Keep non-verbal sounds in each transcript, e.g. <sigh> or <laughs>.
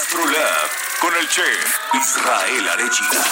Gastrolab con el chef Israel Arechiga.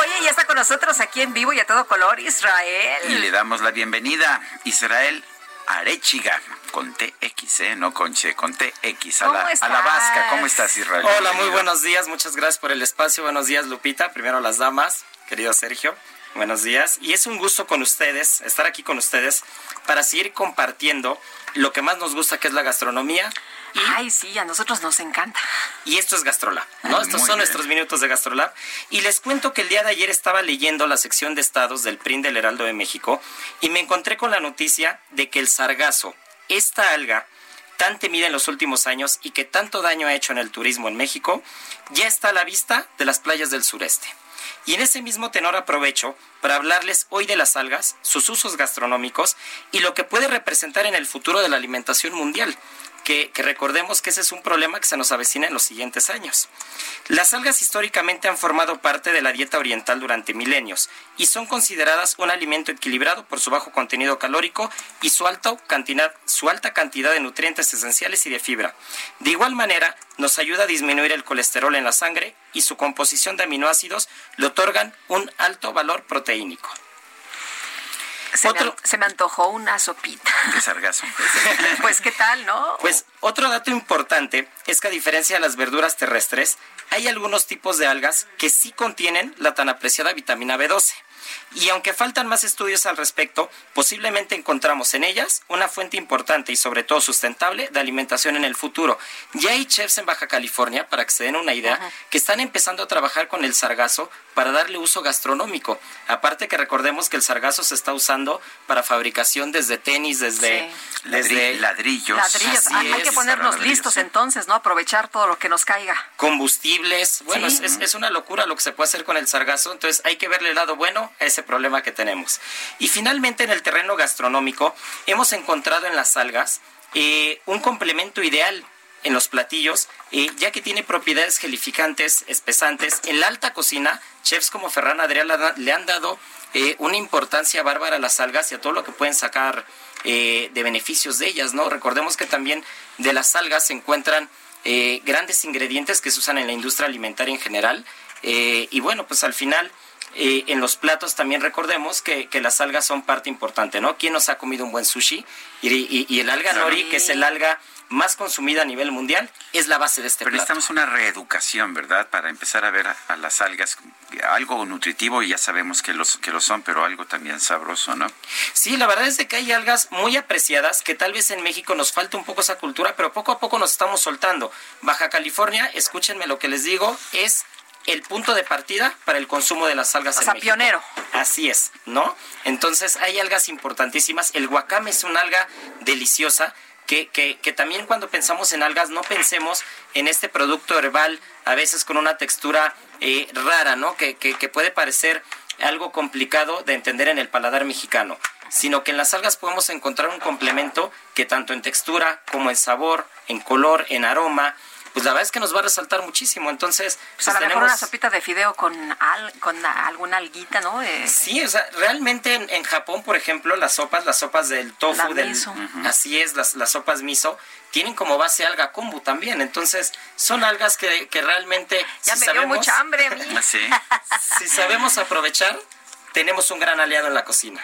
Oye, ya está con nosotros aquí en vivo y a todo color, Israel. Y le damos la bienvenida, Israel Arechiga, con TX, ¿eh? no con Che, con TX, a ¿Cómo la, a la estás? vasca. ¿Cómo estás, Israel? Hola, muy Bienvenido. buenos días, muchas gracias por el espacio. Buenos días, Lupita. Primero las damas, querido Sergio. Buenos días. Y es un gusto con ustedes, estar aquí con ustedes, para seguir compartiendo lo que más nos gusta, que es la gastronomía. Y, Ay, sí, a nosotros nos encanta. y esto es Gastrolab, ¿no? Muy Estos son bien. nuestros minutos de Gastrolab. Y les cuento que el día de ayer estaba leyendo la sección de estados del PRIN del Heraldo de México y me encontré con la noticia de que el sargazo, esta alga tan temida en los últimos años y que tanto daño ha hecho en el turismo en México, ya está a la vista de las playas del sureste. Y en ese mismo tenor aprovecho para hablarles hoy de las algas, sus usos gastronómicos y lo que puede representar en el futuro de la alimentación mundial. Que, recordemos que ese es un problema que se nos avecina en los siguientes años. Las algas históricamente han formado parte de la dieta oriental durante milenios y son consideradas un alimento equilibrado por su bajo contenido calórico y su alta cantidad, su alta cantidad de nutrientes esenciales y de fibra. De igual manera, nos ayuda a disminuir el colesterol en la sangre y su composición de aminoácidos le otorgan un alto valor proteínico. Se, Otro- me, se me antojó una sopita. De sargazo. <laughs> pues, ¿qué tal, no? Pues otro dato importante es que a diferencia de las verduras terrestres, hay algunos tipos de algas que sí contienen la tan apreciada vitamina B12. Y aunque faltan más estudios al respecto, posiblemente encontramos en ellas una fuente importante y sobre todo sustentable de alimentación en el futuro. Ya hay chefs en Baja California, para que se den una idea, que están empezando a trabajar con el sargazo para darle uso gastronómico. Aparte que recordemos que el sargazo se está usando para fabricación desde tenis, desde, Sí. desde Ladri- ladrillos. Ladrillos. así Ay, hay es, que ponernos ladrillos, listos sí. entonces, ¿no? Aprovechar todo lo que nos caiga. combustibles. Bueno, Sí. es- es una locura lo que se puede hacer con el sargazo, entonces hay que verle el lado bueno a ese problema que tenemos. Y finalmente en el terreno gastronómico hemos encontrado en las algas eh, un complemento ideal en los platillos, eh, ya que tiene propiedades gelificantes, espesantes. En la alta cocina, chefs como Ferran Adrià le han- dado eh, una importancia bárbara a las algas y a todo lo que pueden sacar eh, de beneficios de ellas, ¿no? Recordemos que también de las algas se encuentran eh, grandes ingredientes que se usan en la industria alimentaria en general. Y bueno, pues al final, eh, en los platos también recordemos que, que las algas son parte importante, ¿no? ¿Quién nos ha comido un buen sushi? Y, y- y el alga nori, que es el alga más consumida a nivel mundial, es la base de este Pero plato. necesitamos una reeducación, ¿verdad? Para empezar a ver a, a las algas algo nutritivo y ya sabemos que, los, que lo son, pero algo también sabroso, ¿no? Sí, la verdad es de que hay algas muy apreciadas que tal vez en México nos falta un poco esa cultura, pero poco a poco nos estamos soltando. Baja California, escúchenme lo que les digo, es el punto de partida para el consumo de las algas O en sea, México. pionero. Así es, ¿no? Entonces hay algas importantísimas. El guacame es una alga deliciosa. Que, que, que también cuando pensamos en algas no pensemos en este producto herbal a veces con una textura eh, rara, ¿no? Que, que, que puede parecer algo complicado de entender en el paladar mexicano, sino que en las algas podemos encontrar un complemento que tanto en textura como en sabor, en color, en aroma, pues la verdad es que nos va a resaltar muchísimo. Entonces, Pues a lo mejor tenemos- una sopita de fideo con, al, con alguna alguita, ¿no? Eh, Sí, o sea, realmente en, en Japón, por ejemplo, las sopas, las sopas del tofu, La del, miso. Así es, las, las sopas miso, tienen como base alga kombu también. Entonces, son algas que, que realmente, ya si me sabemos, dio mucha hambre a mí. <laughs> Sí. <laughs> si sabemos aprovechar, tenemos un gran aliado en la cocina.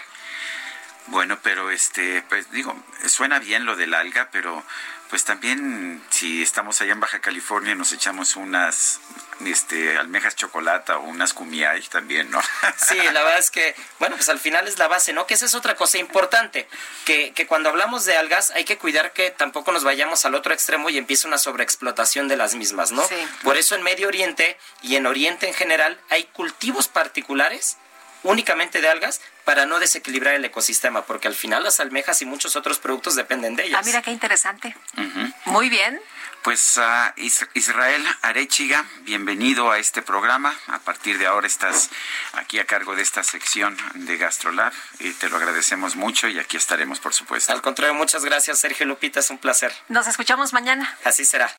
Bueno, pero este, pues digo, suena bien lo del alga, pero pues también si estamos allá en Baja California nos echamos unas este almejas chocolata o unas cumiay también, ¿no? <laughs> Sí, la verdad es que, bueno, pues al final es la base, ¿no? Que esa es otra cosa importante, que, que cuando hablamos de algas hay que cuidar que tampoco nos vayamos al otro extremo y empiece una sobreexplotación de las mismas, ¿no? Sí. Por eso en Medio Oriente y en Oriente en general hay cultivos particulares únicamente de algas para no desequilibrar el ecosistema, porque al final las almejas y muchos otros productos dependen de ellas. Ah, mira qué interesante. Muy bien. Pues uh, Israel Arechiga, bienvenido a este programa. A partir de ahora estás aquí a cargo de esta sección de GastroLab y te lo agradecemos mucho y aquí estaremos, por supuesto. Al contrario, muchas gracias, Sergio Lupita, es un placer. Nos escuchamos mañana. Así será.